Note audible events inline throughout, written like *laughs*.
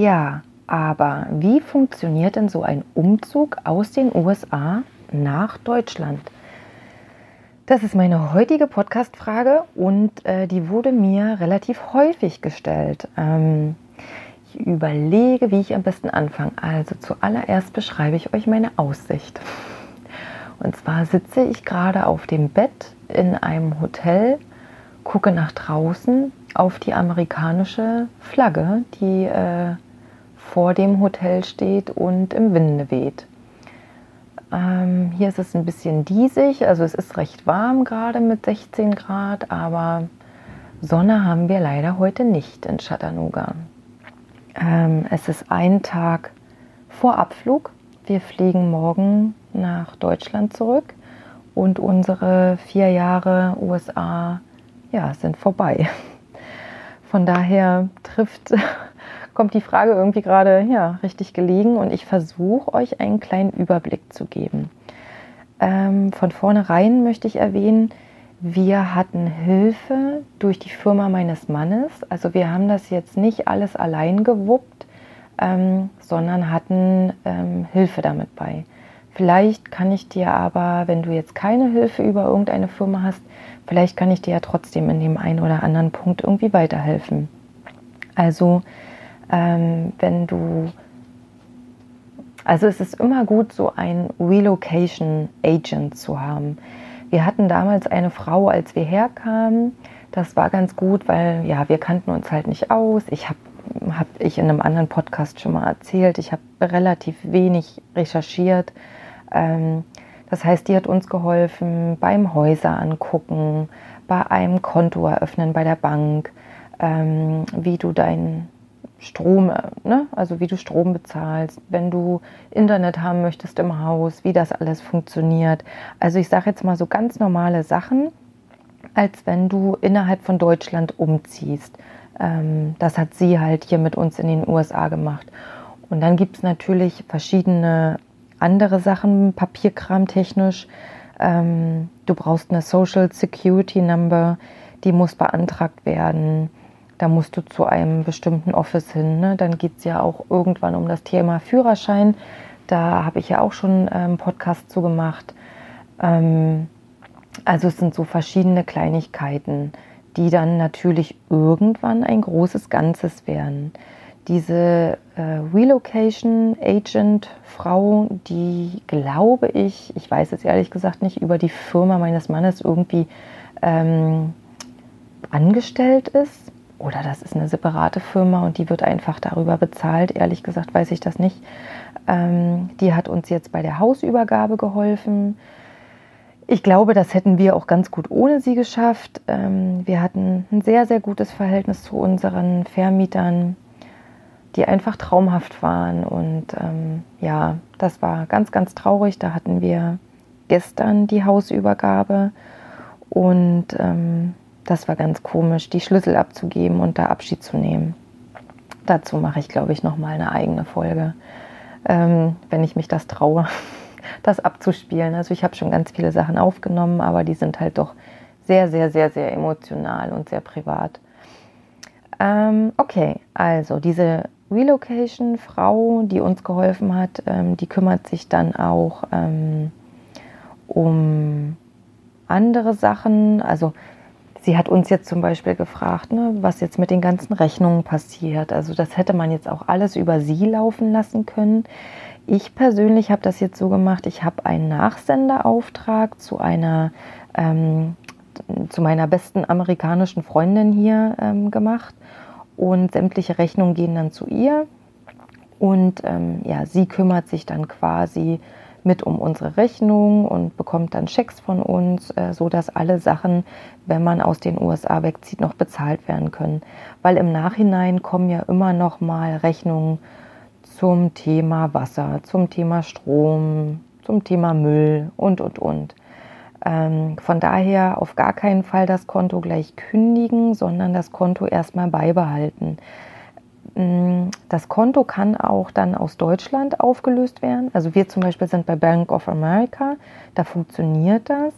Ja, aber wie funktioniert denn so ein Umzug aus den USA nach Deutschland? Das ist meine heutige Podcast-Frage und äh, die wurde mir relativ häufig gestellt. Ähm, ich überlege, wie ich am besten anfange. Also zuallererst beschreibe ich euch meine Aussicht. Und zwar sitze ich gerade auf dem Bett in einem Hotel, gucke nach draußen auf die amerikanische Flagge, die äh, vor dem Hotel steht und im Winde weht. Ähm, hier ist es ein bisschen diesig, also es ist recht warm gerade mit 16 Grad, aber Sonne haben wir leider heute nicht in Chattanooga. Ähm, es ist ein Tag vor Abflug. Wir fliegen morgen nach Deutschland zurück und unsere vier Jahre USA ja, sind vorbei. Von daher trifft, kommt die Frage irgendwie gerade ja, richtig gelegen und ich versuche euch einen kleinen Überblick zu geben. Ähm, von vornherein möchte ich erwähnen, wir hatten Hilfe durch die Firma meines Mannes. Also wir haben das jetzt nicht alles allein gewuppt, ähm, sondern hatten ähm, Hilfe damit bei. Vielleicht kann ich dir aber, wenn du jetzt keine Hilfe über irgendeine Firma hast, vielleicht kann ich dir ja trotzdem in dem einen oder anderen Punkt irgendwie weiterhelfen. Also ähm, wenn du, also es ist immer gut, so ein Relocation Agent zu haben. Wir hatten damals eine Frau, als wir herkamen. Das war ganz gut, weil ja, wir kannten uns halt nicht aus. Ich habe habe ich in einem anderen Podcast schon mal erzählt. Ich habe relativ wenig recherchiert. Ähm, das heißt, die hat uns geholfen beim Häuser angucken, bei einem Konto eröffnen bei der Bank, ähm, wie du deinen Strom, ne? also wie du Strom bezahlst, wenn du Internet haben möchtest im Haus, wie das alles funktioniert. Also ich sage jetzt mal so ganz normale Sachen, als wenn du innerhalb von Deutschland umziehst. Ähm, das hat sie halt hier mit uns in den USA gemacht. Und dann gibt es natürlich verschiedene andere Sachen, Papierkram technisch. Ähm, du brauchst eine Social Security Number, die muss beantragt werden. Da musst du zu einem bestimmten Office hin. Ne? Dann geht es ja auch irgendwann um das Thema Führerschein. Da habe ich ja auch schon einen ähm, Podcast zu gemacht. Ähm, also es sind so verschiedene Kleinigkeiten, die dann natürlich irgendwann ein großes Ganzes werden diese äh, Relocation Agent Frau, die glaube ich, ich weiß es ehrlich gesagt nicht, über die Firma meines Mannes irgendwie ähm, angestellt ist. Oder das ist eine separate Firma und die wird einfach darüber bezahlt. Ehrlich gesagt weiß ich das nicht. Ähm, die hat uns jetzt bei der Hausübergabe geholfen. Ich glaube, das hätten wir auch ganz gut ohne sie geschafft. Ähm, wir hatten ein sehr, sehr gutes Verhältnis zu unseren Vermietern die einfach traumhaft waren. Und ähm, ja, das war ganz, ganz traurig. Da hatten wir gestern die Hausübergabe und ähm, das war ganz komisch, die Schlüssel abzugeben und da Abschied zu nehmen. Dazu mache ich, glaube ich, nochmal eine eigene Folge, ähm, wenn ich mich das traue, *laughs* das abzuspielen. Also ich habe schon ganz viele Sachen aufgenommen, aber die sind halt doch sehr, sehr, sehr, sehr emotional und sehr privat. Ähm, okay, also diese Relocation-Frau, die uns geholfen hat, ähm, die kümmert sich dann auch ähm, um andere Sachen. Also sie hat uns jetzt zum Beispiel gefragt, ne, was jetzt mit den ganzen Rechnungen passiert. Also das hätte man jetzt auch alles über sie laufen lassen können. Ich persönlich habe das jetzt so gemacht, ich habe einen Nachsenderauftrag zu einer ähm, zu meiner besten amerikanischen Freundin hier ähm, gemacht und sämtliche Rechnungen gehen dann zu ihr und ähm, ja, sie kümmert sich dann quasi mit um unsere Rechnung und bekommt dann Schecks von uns, äh, so dass alle Sachen, wenn man aus den USA wegzieht, noch bezahlt werden können. Weil im Nachhinein kommen ja immer noch mal Rechnungen zum Thema Wasser, zum Thema Strom, zum Thema Müll und und und. Ähm, von daher auf gar keinen Fall das Konto gleich kündigen, sondern das Konto erstmal beibehalten. Mm, das Konto kann auch dann aus Deutschland aufgelöst werden. Also wir zum Beispiel sind bei Bank of America, da funktioniert das.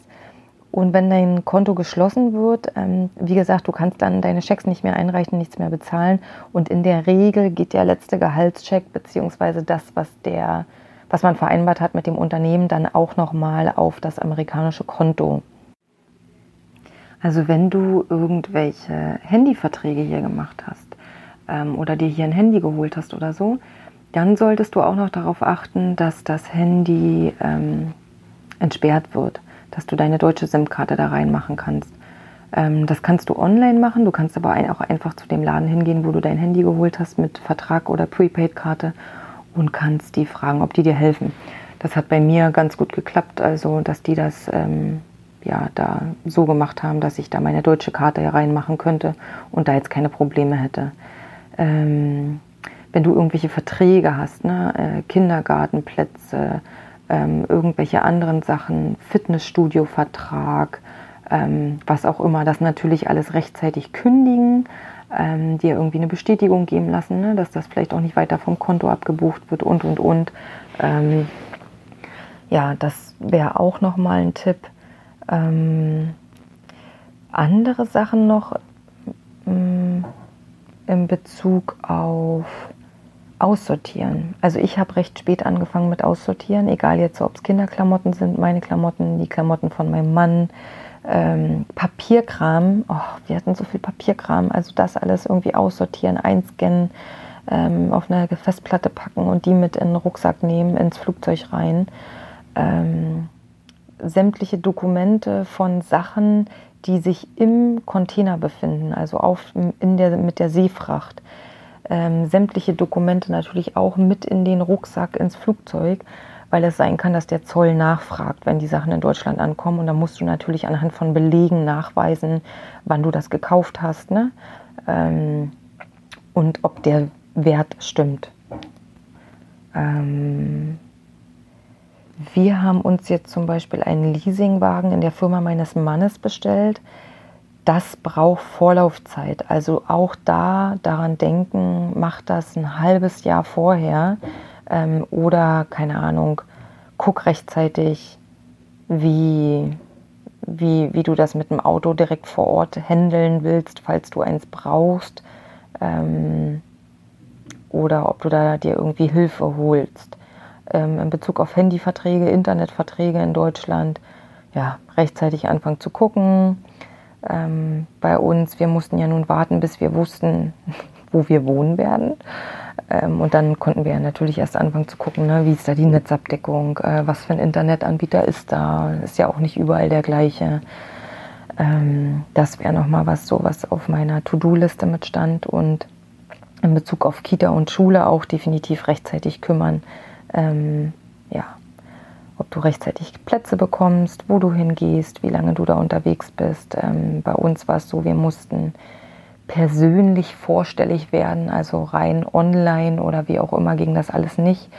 Und wenn dein Konto geschlossen wird, ähm, wie gesagt, du kannst dann deine Schecks nicht mehr einreichen, nichts mehr bezahlen. Und in der Regel geht der letzte Gehaltscheck beziehungsweise das, was der was man vereinbart hat mit dem Unternehmen, dann auch nochmal auf das amerikanische Konto. Also wenn du irgendwelche Handyverträge hier gemacht hast ähm, oder dir hier ein Handy geholt hast oder so, dann solltest du auch noch darauf achten, dass das Handy ähm, entsperrt wird, dass du deine deutsche SIM-Karte da reinmachen kannst. Ähm, das kannst du online machen, du kannst aber auch einfach zu dem Laden hingehen, wo du dein Handy geholt hast mit Vertrag oder Prepaid-Karte und kannst die fragen, ob die dir helfen. Das hat bei mir ganz gut geklappt, also dass die das ähm, ja da so gemacht haben, dass ich da meine deutsche Karte reinmachen könnte und da jetzt keine Probleme hätte. Ähm, wenn du irgendwelche Verträge hast, ne, äh, Kindergartenplätze, ähm, irgendwelche anderen Sachen, Fitnessstudio-Vertrag, ähm, was auch immer, das natürlich alles rechtzeitig kündigen ähm, dir irgendwie eine Bestätigung geben lassen, ne, dass das vielleicht auch nicht weiter vom Konto abgebucht wird und und und. Ähm, ja, das wäre auch nochmal ein Tipp. Ähm, andere Sachen noch mh, mm, in Bezug auf Aussortieren. Also ich habe recht spät angefangen mit Aussortieren, egal jetzt ob es Kinderklamotten sind, meine Klamotten, die Klamotten von meinem Mann, ähm, Papierkram. Oh, wir hatten so viel Papierkram. Also das alles irgendwie aussortieren, einscannen, ähm, auf eine Festplatte packen und die mit in den Rucksack nehmen, ins Flugzeug rein. Ähm, sämtliche Dokumente von Sachen, die sich im Container befinden, also auf, in der, mit der Seefracht. Ähm, sämtliche Dokumente natürlich auch mit in den Rucksack ins Flugzeug weil es sein kann, dass der Zoll nachfragt, wenn die Sachen in Deutschland ankommen. Und da musst du natürlich anhand von Belegen nachweisen, wann du das gekauft hast ne? Ähm, und ob der Wert stimmt. Ähm, wir haben uns jetzt zum Beispiel einen Leasingwagen in der Firma meines Mannes bestellt. Das braucht Vorlaufzeit. Also auch da daran denken, macht das ein halbes Jahr vorher ähm, oder keine Ahnung, guck rechtzeitig, wie, wie, wie du das mit dem Auto direkt vor Ort handeln willst, falls du eins brauchst. Ähm, oder ob du da dir irgendwie Hilfe holst. Ähm, in Bezug auf Handyverträge, Internetverträge in Deutschland, ja, rechtzeitig anfangen zu gucken. Ähm, bei uns, wir mussten ja nun warten, bis wir wussten, *laughs* wo wir wohnen werden. Ähm, und dann konnten wir natürlich erst anfangen zu gucken, ne, wie ist da die Netzabdeckung, äh, was für ein Internetanbieter ist da, ist ja auch nicht überall der gleiche. Ähm, das wäre nochmal was, so was auf meiner To-Do-Liste mit stand und in Bezug auf Kita und Schule auch definitiv rechtzeitig kümmern. Ähm, ja, ob du rechtzeitig Plätze bekommst, wo du hingehst, wie lange du da unterwegs bist. Ähm, bei uns war es so, wir mussten persönlich vorstellig werden, also rein online oder wie auch immer ging das alles nicht.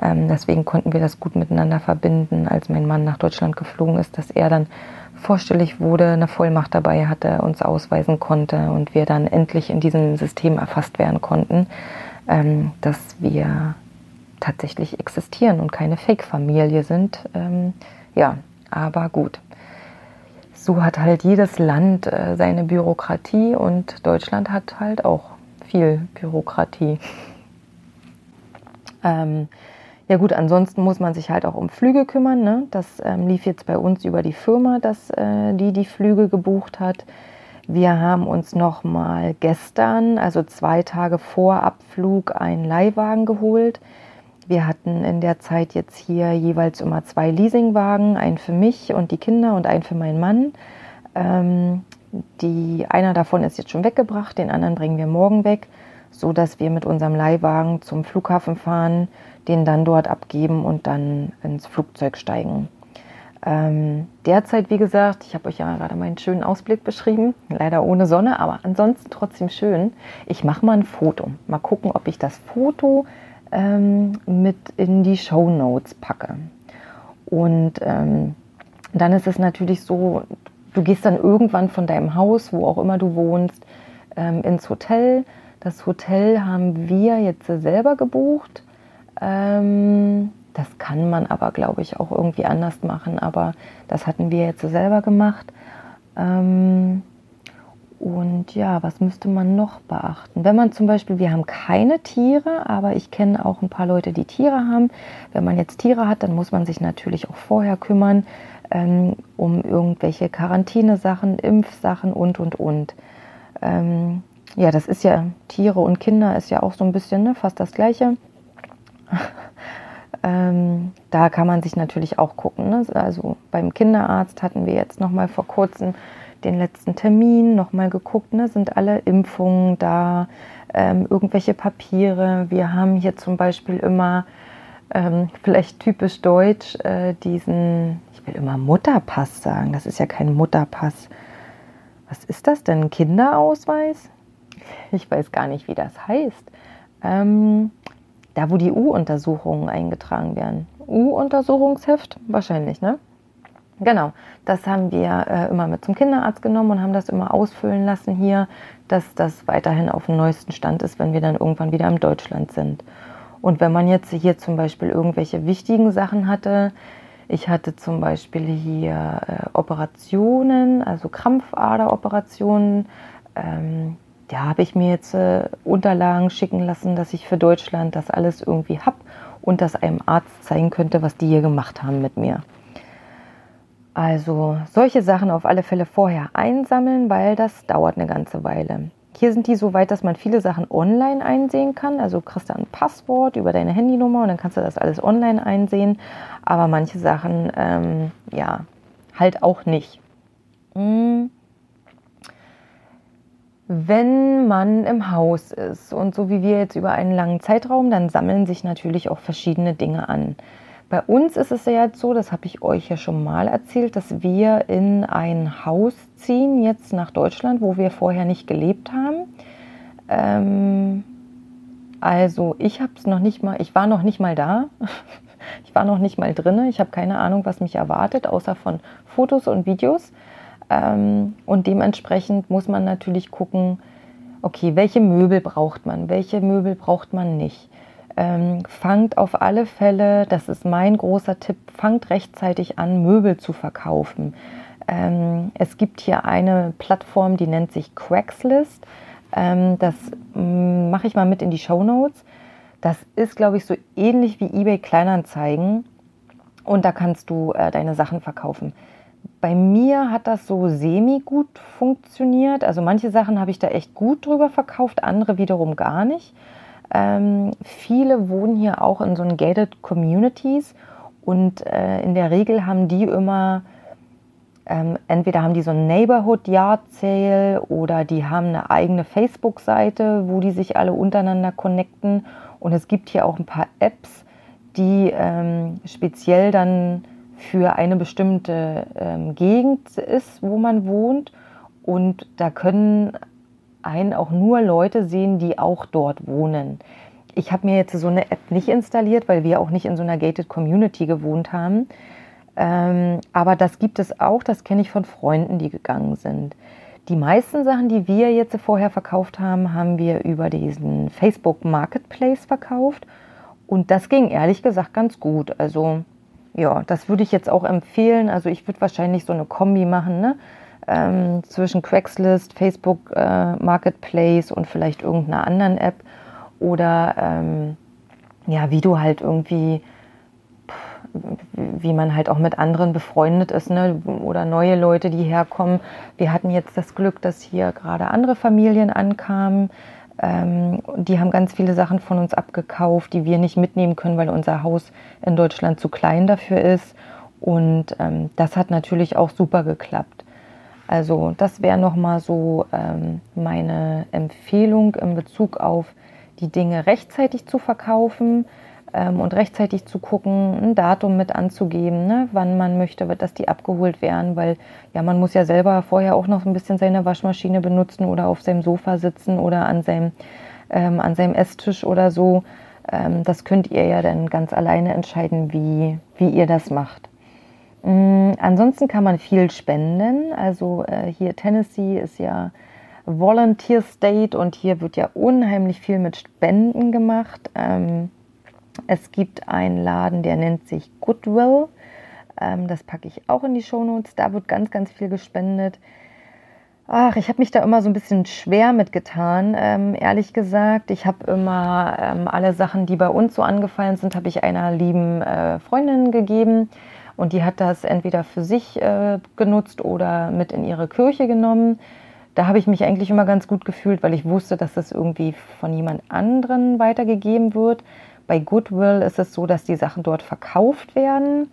Ähm, deswegen konnten wir das gut miteinander verbinden, als mein Mann nach Deutschland geflogen ist, dass er dann vorstellig wurde, eine Vollmacht dabei hatte, uns ausweisen konnte und wir dann endlich in diesem System erfasst werden konnten, ähm, dass wir tatsächlich existieren und keine Fake-Familie sind. Ähm, ja, aber gut so hat halt jedes Land äh, seine Bürokratie und Deutschland hat halt auch viel Bürokratie. Ähm, ja gut, ansonsten muss man sich halt auch um Flüge kümmern. Ne? Das ähm, lief jetzt bei uns über die Firma, dass äh, die die Flüge gebucht hat. Wir haben uns noch mal gestern, also zwei Tage vor Abflug, einen Leihwagen geholt wir hatten in der Zeit jetzt hier jeweils immer zwei Leasingwagen, einen für mich und die Kinder und einen für meinen Mann. Ähm, die, einer davon ist jetzt schon weggebracht, den anderen bringen wir morgen weg, so dass wir mit unserem Leihwagen zum Flughafen fahren, den dann dort abgeben und dann ins Flugzeug steigen. Ähm, derzeit, wie gesagt, ich habe euch ja gerade meinen schönen Ausblick beschrieben, leider ohne Sonne, aber ansonsten trotzdem schön. Ich mache mal ein Foto. Mal gucken, ob ich das Foto ähm, mit in die Show Notes packe. Und ähm, dann ist es natürlich so, du gehst dann irgendwann von deinem Haus, wo auch immer du wohnst, ähm, ins Hotel. Das Hotel haben wir jetzt selber gebucht. Ähm, das kann man aber, glaube ich, auch irgendwie anders machen. Aber das hatten wir jetzt selber gemacht. Und ja, was müsste man noch beachten? Wenn man zum Beispiel, wir haben keine Tiere, aber ich kenne auch ein paar Leute, die Tiere haben. Wenn man jetzt Tiere hat, dann muss man sich natürlich auch vorher kümmern ähm, um irgendwelche Quarantänesachen, Impfsachen und, und, und. Ähm, ja, das ist ja, Tiere und Kinder ist ja auch so ein bisschen ne, fast das Gleiche. *laughs* ähm, da kann man sich natürlich auch gucken. Ne? Also beim Kinderarzt hatten wir jetzt noch mal vor kurzem den letzten Termin noch mal geguckt, ne? sind alle Impfungen da, ähm, irgendwelche Papiere. Wir haben hier zum Beispiel immer, ähm, vielleicht typisch deutsch, äh, diesen, ich will immer Mutterpass sagen, das ist ja kein Mutterpass. Was ist das denn? Kinderausweis? Ich weiß gar nicht, wie das heißt. Ähm, da, wo die U-Untersuchungen eingetragen werden. U-Untersuchungsheft? Wahrscheinlich, ne? Genau, das haben wir äh, immer mit zum Kinderarzt genommen und haben das immer ausfüllen lassen hier, dass das weiterhin auf dem neuesten Stand ist, wenn wir dann irgendwann wieder in Deutschland sind. Und wenn man jetzt hier zum Beispiel irgendwelche wichtigen Sachen hatte, ich hatte zum Beispiel hier äh, Operationen, also Krampfaderoperationen, ähm, da habe ich mir jetzt äh, Unterlagen schicken lassen, dass ich für Deutschland das alles irgendwie habe und das einem Arzt zeigen könnte, was die hier gemacht haben mit mir. Also solche Sachen auf alle Fälle vorher einsammeln, weil das dauert eine ganze Weile. Hier sind die so weit, dass man viele Sachen online einsehen kann. Also kriegst du ein Passwort über deine Handynummer und dann kannst du das alles online einsehen. Aber manche Sachen, ähm, ja, halt auch nicht. Hm. Wenn man im Haus ist und so wie wir jetzt über einen langen Zeitraum, dann sammeln sich natürlich auch verschiedene Dinge an. Bei uns ist es ja jetzt so, das habe ich euch ja schon mal erzählt, dass wir in ein Haus ziehen, jetzt nach Deutschland, wo wir vorher nicht gelebt haben. Ähm, also ich habe es noch nicht mal, ich war noch nicht mal da. *laughs* Ich war noch nicht mal drin. Ich habe keine Ahnung, was mich erwartet, außer von Fotos und Videos. Ähm, und dementsprechend muss man natürlich gucken, okay, welche Möbel braucht man, welche Möbel braucht man nicht ähm, fangt auf alle Fälle, das ist mein großer Tipp, fangt rechtzeitig an, Möbel zu verkaufen. Ähm, es gibt hier eine Plattform, die nennt sich Craigslist. Ähm, das mm, mache ich mal mit in die Show Notes. Das ist, glaube ich, so ähnlich wie eBay Kleinanzeigen. Und da kannst du äh, deine Sachen verkaufen. Bei mir hat das so semi gut funktioniert. Also manche Sachen habe ich da echt gut drüber verkauft, andere wiederum gar nicht. Ähm, viele wohnen hier auch in so gated Communities und äh, in der Regel haben die immer, ähm, entweder haben die so ein Neighborhood Yard Sale oder die haben eine eigene Facebook-Seite, wo die sich alle untereinander connecten. Und es gibt hier auch ein paar Apps, die ähm, speziell dann für eine bestimmte ähm, Gegend ist, wo man wohnt. Und da können einen auch nur Leute sehen, die auch dort wohnen. Ich habe mir jetzt so eine App nicht installiert, weil wir auch nicht in so einer gated Community gewohnt haben. Ähm, aber das gibt es auch, das kenne ich von Freunden, die gegangen sind. Die meisten Sachen, die wir jetzt vorher verkauft haben, haben wir über diesen Facebook Marketplace verkauft. Und das ging ehrlich gesagt ganz gut. Also ja, das würde ich jetzt auch empfehlen. Also ich würde wahrscheinlich so eine Kombi machen. Ne? Ähm, zwischen Craigslist, Facebook äh, Marketplace und vielleicht irgendeiner anderen App oder ähm, ja, wie du halt irgendwie, wie man halt auch mit anderen befreundet ist ne? oder neue Leute, die herkommen. Wir hatten jetzt das Glück, dass hier gerade andere Familien ankamen. Ähm, die haben ganz viele Sachen von uns abgekauft, die wir nicht mitnehmen können, weil unser Haus in Deutschland zu klein dafür ist. Und ähm, das hat natürlich auch super geklappt. Also das wäre nochmal so ähm, meine Empfehlung in Bezug auf die Dinge rechtzeitig zu verkaufen ähm, und rechtzeitig zu gucken, ein Datum mit anzugeben, ne, wann man möchte, dass die abgeholt werden, weil ja, man muss ja selber vorher auch noch ein bisschen seine Waschmaschine benutzen oder auf seinem Sofa sitzen oder an seinem, ähm, an seinem Esstisch oder so. Ähm, das könnt ihr ja dann ganz alleine entscheiden, wie, wie ihr das macht. Mm, ansonsten kann man viel spenden. Also äh, hier Tennessee ist ja Volunteer State und hier wird ja unheimlich viel mit Spenden gemacht. Ähm, es gibt einen Laden, der nennt sich Goodwill. Ähm, das packe ich auch in die Shownotes. Da wird ganz, ganz viel gespendet. Ach, ich habe mich da immer so ein bisschen schwer mitgetan, ähm, ehrlich gesagt. Ich habe immer ähm, alle Sachen, die bei uns so angefallen sind, habe ich einer lieben äh, Freundin gegeben und die hat das entweder für sich äh, genutzt oder mit in ihre Kirche genommen. Da habe ich mich eigentlich immer ganz gut gefühlt, weil ich wusste, dass das irgendwie von jemand anderen weitergegeben wird. Bei Goodwill ist es so, dass die Sachen dort verkauft werden.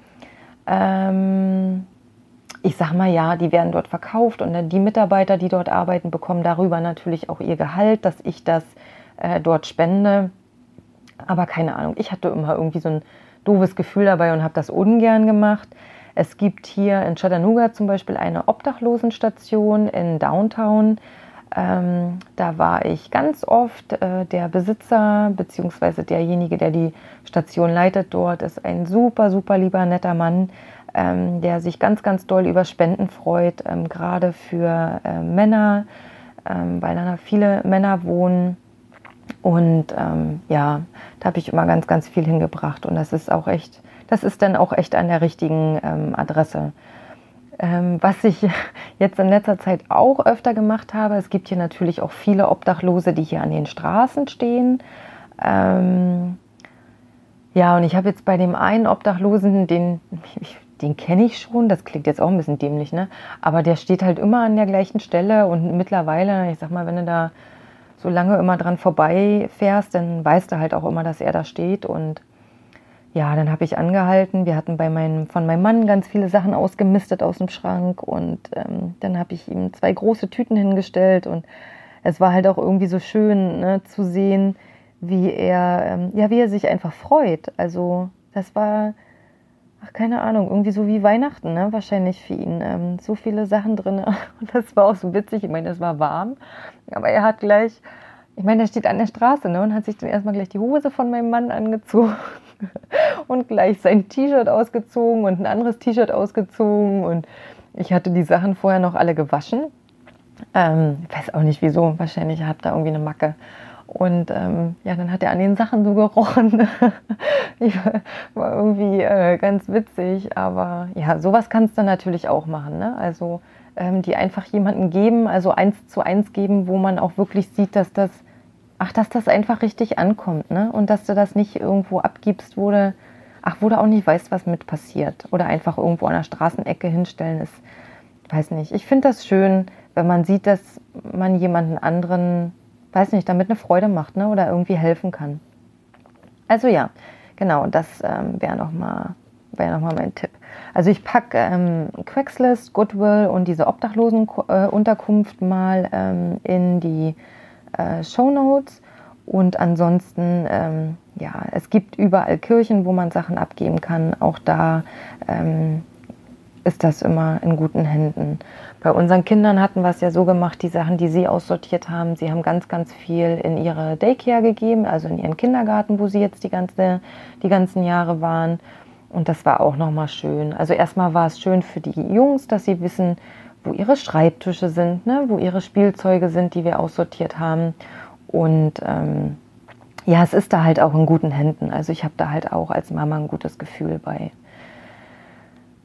Ähm, ich sage mal ja, die werden dort verkauft und die Mitarbeiter, die dort arbeiten, bekommen darüber natürlich auch ihr Gehalt, dass ich das äh, dort spende. Aber keine Ahnung, ich hatte immer irgendwie so ein doofes Gefühl dabei und habe das ungern gemacht. Es gibt hier in Chattanooga zum Beispiel eine Obdachlosenstation in Downtown. Ähm, da war ich ganz oft. Äh, der Besitzer bzw. derjenige, der die Station leitet dort, ist ein super, super lieber, netter Mann, ähm, der sich ganz, ganz doll über Spenden freut, ähm, gerade für äh, Männer, ähm, weil da viele Männer wohnen. Und ähm, ja, da habe ich immer ganz, ganz viel hingebracht. Und das ist auch echt, das ist dann auch echt an der richtigen ähm, Adresse. Ähm, was ich *laughs* jetzt in letzter Zeit auch öfter gemacht habe, es gibt hier natürlich auch viele Obdachlose, die hier an den Straßen stehen. Ähm, ja, und ich habe jetzt bei dem einen Obdachlosen, den, den kenne ich schon, das klingt jetzt auch ein bisschen dämlich, ne? Aber der steht halt immer an der gleichen Stelle und mittlerweile, ich sag mal, wenn du da so lange immer dran vorbeifährst, dann weißt du halt auch immer, dass er da steht. Und ja, dann habe ich angehalten. Wir hatten bei meinem, von meinem Mann ganz viele Sachen ausgemistet aus dem Schrank. Und ähm, dann habe ich ihm zwei große Tüten hingestellt. Und es war halt auch irgendwie so schön ne, zu sehen, wie er, ähm, ja, wie er sich einfach freut. Also das war ach, keine Ahnung, irgendwie so wie Weihnachten, ne? Wahrscheinlich für ihn. Ähm, so viele Sachen drin. *laughs* Und das war auch so witzig. Ich meine, es war warm, aber er hat gleich, ich meine, er steht an der Straße, ne? Und hat sich dann erstmal gleich die Hose von meinem Mann angezogen *laughs* und gleich sein T-Shirt ausgezogen und ein anderes T-Shirt ausgezogen. Und ich hatte die Sachen vorher noch alle gewaschen. Ähm, ich weiß auch nicht wieso. Wahrscheinlich hat da irgendwie eine Macke. Und ähm, ja, dann hat er an den Sachen so gerochen. *laughs* war irgendwie äh, ganz witzig. Aber ja, sowas kannst du natürlich auch machen. Ne? Also ähm, die einfach jemanden geben, also eins zu eins geben, wo man auch wirklich sieht, dass das, ach, dass das einfach richtig ankommt. Ne? Und dass du das nicht irgendwo abgibst, wo du, ach, wo du auch nicht weißt, was mit passiert. Oder einfach irgendwo an der Straßenecke hinstellen ist, weiß nicht. Ich finde das schön, wenn man sieht, dass man jemanden anderen weiß nicht, damit eine Freude macht ne? oder irgendwie helfen kann. Also ja, genau, das ähm, wäre nochmal wär noch mein Tipp. Also ich packe ähm, Craigslist, Goodwill und diese Obdachlosenunterkunft äh, mal ähm, in die äh, Show Notes. Und ansonsten, ähm, ja, es gibt überall Kirchen, wo man Sachen abgeben kann. Auch da ähm, ist das immer in guten Händen. Bei unseren Kindern hatten wir es ja so gemacht, die Sachen, die sie aussortiert haben, sie haben ganz, ganz viel in ihre Daycare gegeben, also in ihren Kindergarten, wo sie jetzt die, ganze, die ganzen Jahre waren. Und das war auch nochmal schön. Also erstmal war es schön für die Jungs, dass sie wissen, wo ihre Schreibtische sind, ne? wo ihre Spielzeuge sind, die wir aussortiert haben. Und ähm, ja, es ist da halt auch in guten Händen. Also ich habe da halt auch als Mama ein gutes Gefühl bei.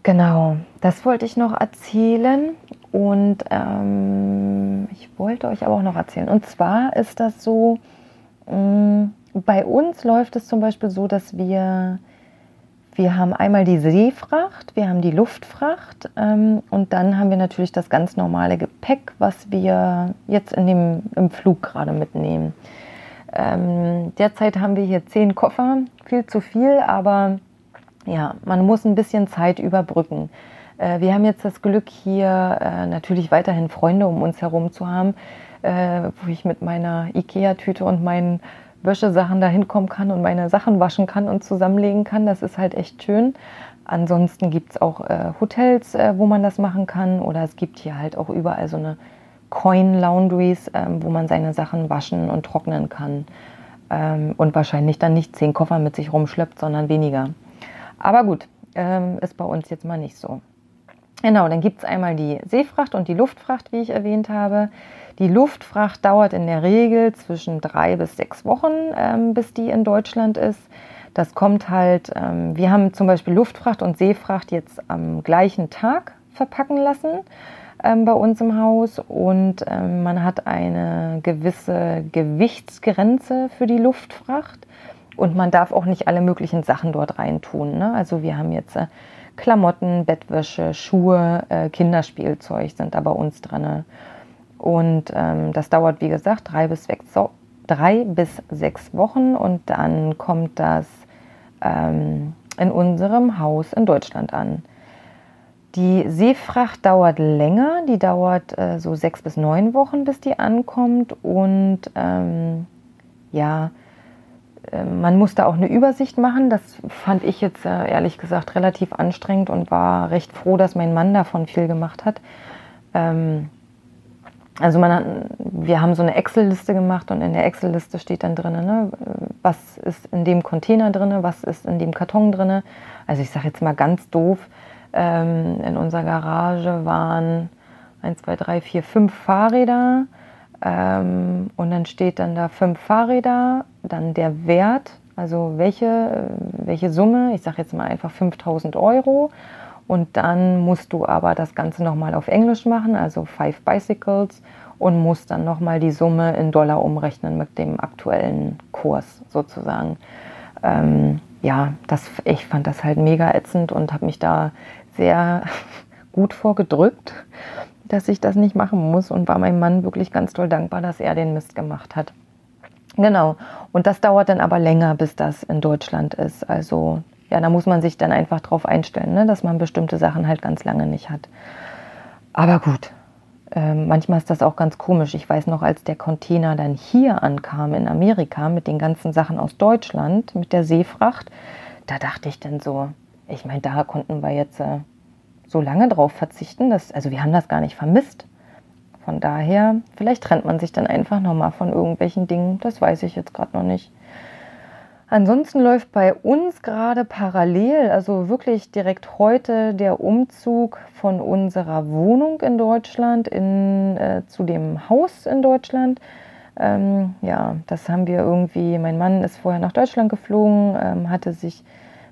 Genau, das wollte ich noch erzählen und ähm, ich wollte euch aber auch noch erzählen. Und zwar ist das so, mh, mm, bei uns läuft es zum Beispiel so, dass wir, wir haben einmal die Seefracht, wir haben die Luftfracht ähm, und dann haben wir natürlich das ganz normale Gepäck, was wir jetzt in dem, im Flug gerade mitnehmen. Ähm, derzeit haben wir hier zehn Koffer, viel zu viel, aber ja, man muss ein bisschen Zeit überbrücken. Äh, wir haben jetzt das Glück, hier äh, natürlich weiterhin Freunde um uns herum zu haben, äh, wo ich mit meiner Ikea-Tüte und meinen Wäschesachen da hinkommen kann und meine Sachen waschen kann und zusammenlegen kann. Das ist halt echt schön. Ansonsten gibt es auch Hotels, wo man das machen kann. Oder es gibt hier halt auch überall so eine Coin-Laundries, ähm, wo man seine Sachen waschen und trocknen kann. Ähm, und wahrscheinlich dann nicht zehn Koffer mit sich rumschleppt, sondern weniger. Aber gut, ähm, ist bei uns jetzt mal nicht so. Genau, dann gibt es einmal die Seefracht und die Luftfracht, wie ich erwähnt habe. Die Luftfracht dauert in der Regel zwischen drei bis sechs Wochen, ähm, bis die in Deutschland ist. Das kommt halt, ähm, wir haben zum Beispiel Luftfracht und Seefracht jetzt am gleichen Tag verpacken lassen ähm, bei uns im Haus und ähm, man hat eine gewisse Gewichtsgrenze für die Luftfracht und man darf auch nicht alle möglichen Sachen dort reintun. Ne? Also wir haben jetzt äh, Klamotten, Bettwäsche, Schuhe, äh, Kinderspielzeug sind da bei uns drin. Und ähm, das dauert, wie gesagt, drei bis, sechs, drei bis sechs Wochen und dann kommt das ähm, in unserem Haus in Deutschland an. Die Seefracht dauert länger, die dauert äh, so sechs bis neun Wochen, bis die ankommt. Und ähm, ja, man muss da auch eine Übersicht machen. Das fand ich jetzt äh, ehrlich gesagt relativ anstrengend und war recht froh, dass mein Mann davon viel gemacht hat. Ähm, also man hat, wir haben so eine Excel-Liste gemacht und in der Excel-Liste steht dann drin, ne, was ist in dem Container drin, was ist in dem Karton drin. Also ich sage jetzt mal ganz doof, ähm, in unserer Garage waren 1, 2, 3, 4, 5 Fahrräder ähm, und dann steht dann da fünf Fahrräder, dann der Wert, also welche, welche Summe, ich sage jetzt mal einfach 5000 Euro und dann musst du aber das Ganze nochmal auf Englisch machen, also Five Bicycles und musst dann nochmal die Summe in Dollar umrechnen mit dem aktuellen Kurs sozusagen. Ähm, ja, das, ich fand das halt mega ätzend und habe mich da sehr *laughs* gut vorgedrückt, dass ich das nicht machen muss und war meinem Mann wirklich ganz toll dankbar, dass er den Mist gemacht hat. Genau. Und das dauert dann aber länger, bis das in Deutschland ist. Also ja, da muss man sich dann einfach drauf einstellen, ne, dass man bestimmte Sachen halt ganz lange nicht hat. Aber gut, äh, manchmal ist das auch ganz komisch. Ich weiß noch, als der Container dann hier ankam in Amerika mit den ganzen Sachen aus Deutschland, mit der Seefracht, da dachte ich dann so, ich meine, da konnten wir jetzt äh, so lange drauf verzichten, dass, also wir haben das gar nicht vermisst. Von daher, vielleicht trennt man sich dann einfach nochmal von irgendwelchen Dingen, das weiß ich jetzt gerade noch nicht. Ansonsten läuft bei uns gerade parallel, also wirklich direkt heute, der Umzug von unserer Wohnung in Deutschland in, äh, zu dem Haus in Deutschland. Ähm, ja, das haben wir irgendwie, mein Mann ist vorher nach Deutschland geflogen, ähm, hatte sich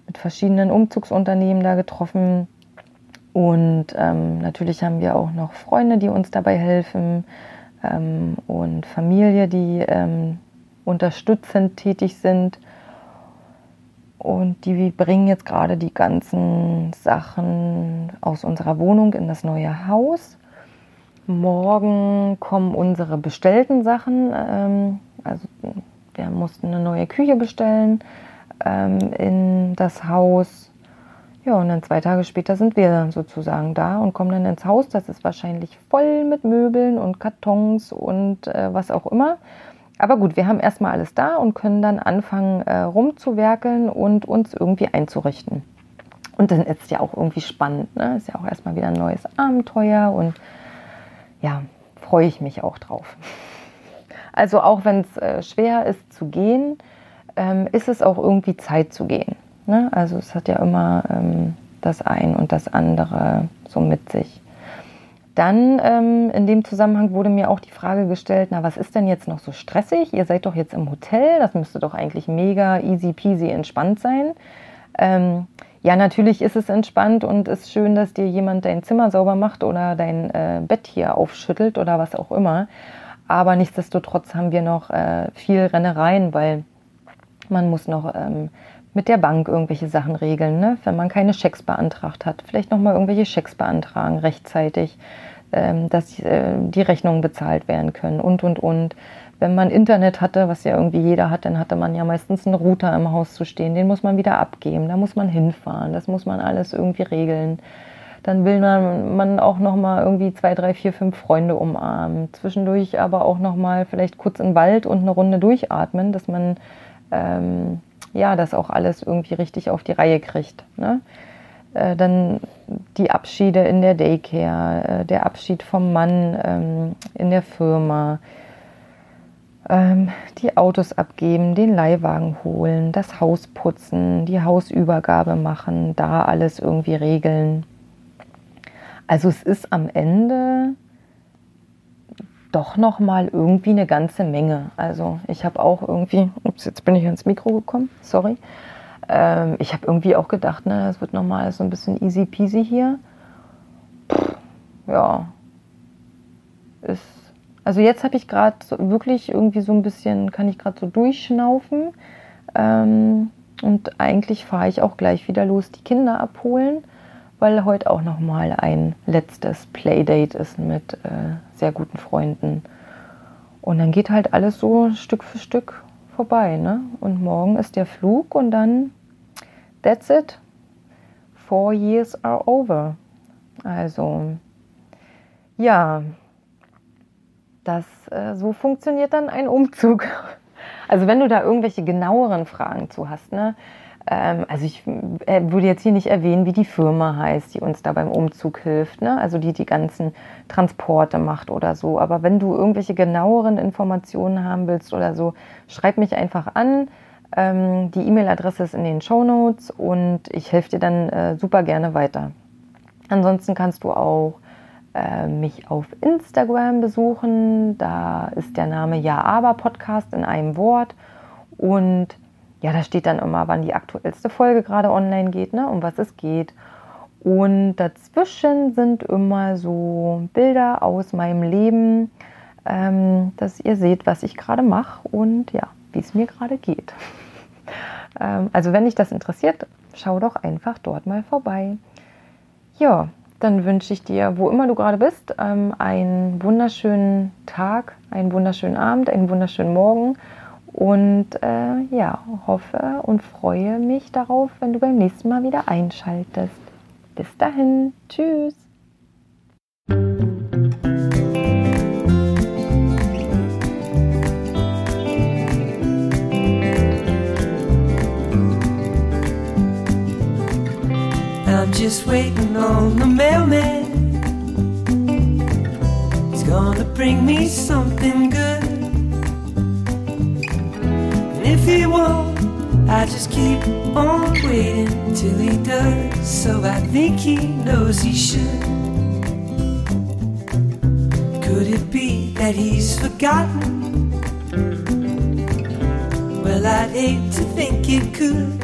mit verschiedenen Umzugsunternehmen da getroffen. Und ähm, natürlich haben wir auch noch Freunde, die uns dabei helfen ähm, und Familie, die ähm, unterstützend tätig sind. Und die bringen jetzt gerade die ganzen Sachen aus unserer Wohnung in das neue Haus. Morgen kommen unsere bestellten Sachen. Ähm, also wir mussten eine neue Küche bestellen ähm, in das Haus. Ja, und dann zwei Tage später sind wir sozusagen da und kommen dann ins Haus. Das ist wahrscheinlich voll mit Möbeln und Kartons und äh, was auch immer. Aber gut, wir haben erstmal alles da und können dann anfangen äh, rumzuwerkeln und uns irgendwie einzurichten. Und dann ist es ja auch irgendwie spannend. Ne? Ist ja auch erstmal wieder ein neues Abenteuer und ja, freue ich mich auch drauf. Also auch wenn es äh, schwer ist zu gehen, ähm, ist es auch irgendwie Zeit zu gehen. Ne? Also es hat ja immer ähm, das ein und das andere so mit sich. Dann ähm, in dem Zusammenhang wurde mir auch die Frage gestellt, na was ist denn jetzt noch so stressig? Ihr seid doch jetzt im Hotel, das müsste doch eigentlich mega easy peasy entspannt sein. Ähm, ja, natürlich ist es entspannt und ist schön, dass dir jemand dein Zimmer sauber macht oder dein äh, Bett hier aufschüttelt oder was auch immer. Aber nichtsdestotrotz haben wir noch äh, viel Rennereien, weil man muss noch ähm, mit der Bank irgendwelche Sachen regeln, ne? wenn man keine Schecks beantragt hat. Vielleicht nochmal irgendwelche Schecks beantragen rechtzeitig, ähm, dass äh, die Rechnungen bezahlt werden können und, und, und. Wenn man Internet hatte, was ja irgendwie jeder hat, dann hatte man ja meistens einen Router im Haus zu stehen. Den muss man wieder abgeben, da muss man hinfahren, das muss man alles irgendwie regeln. Dann will man, man auch noch mal irgendwie zwei, drei, vier, fünf Freunde umarmen. Zwischendurch aber auch noch mal vielleicht kurz im Wald und eine Runde durchatmen, dass man ähm, ja das auch alles irgendwie richtig auf die Reihe kriegt. Ne? Äh, dann die Abschiede in der Daycare, äh, der Abschied vom Mann ähm, in der Firma, ähm, die Autos abgeben, den Leihwagen holen, das Haus putzen, die Hausübergabe machen, da alles irgendwie regeln. Also es ist am Ende doch noch mal irgendwie eine ganze Menge. Also ich habe auch irgendwie, ups, jetzt bin ich ans Mikro gekommen, sorry. Ähm, ich habe irgendwie auch gedacht, ne, es wird noch mal so ein bisschen easy peasy hier. Pff, ja, ist also jetzt habe ich gerade so wirklich irgendwie so ein bisschen, kann ich gerade so durchschnaufen. Ähm, und eigentlich fahre ich auch gleich wieder los, die Kinder abholen, weil heute auch noch mal ein letztes Playdate ist mit äh, sehr guten Freunden. Und dann geht halt alles so Stück für Stück vorbei. Ne? Und morgen ist der Flug und dann, that's it. Four years are over. Also, ja, das, äh, so funktioniert dann ein Umzug. *laughs* Also wenn du da irgendwelche genaueren Fragen zu hast, ne? Ähm, also ich äh, würde jetzt hier nicht erwähnen, wie die Firma heißt, die uns da beim Umzug hilft, ne? Also die die ganzen Transporte macht oder so. Aber wenn du irgendwelche genaueren Informationen haben willst oder so, schreib mich einfach an. Ähm, die E-Mail-Adresse ist in den Show Notes und ich helfe dir dann äh, super gerne weiter. Ansonsten kannst du auch äh, mich auf Instagram besuchen. Da ist der Name Ja Aber Podcast in einem Wort. Und ja, da steht dann immer, wann die aktuellste Folge gerade online geht, ne, um was es geht. Und dazwischen sind immer so Bilder aus meinem Leben, ähm, dass ihr seht, was ich gerade mache und ja, wie es mir gerade geht. *laughs* ähm, also wenn dich das interessiert, schau doch einfach dort mal vorbei. Ja, dann wünsche ich dir, wo immer du gerade bist, ähm, einen wunderschönen Tag, einen wunderschönen Abend, einen wunderschönen Morgen und äh, ja, hoffe und freue mich darauf, wenn du beim nächsten Mal wieder einschaltest. Bis dahin, tschüss. just waiting on the mailman. He's gonna bring me something good. If he won't, I just keep on waiting till he does. So I think he knows he should. Could it be that he's forgotten? Well, I'd hate to think it could.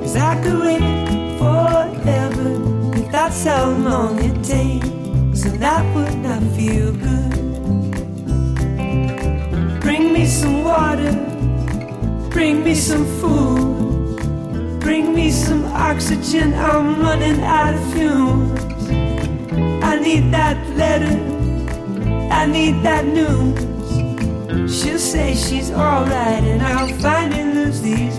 Cause I could wait forever if that's how long it takes, and that would not feel good. Me some water, bring me some food, bring me some oxygen. I'm running out of fumes. I need that letter, I need that news. She'll say she's alright, and I'll finally lose these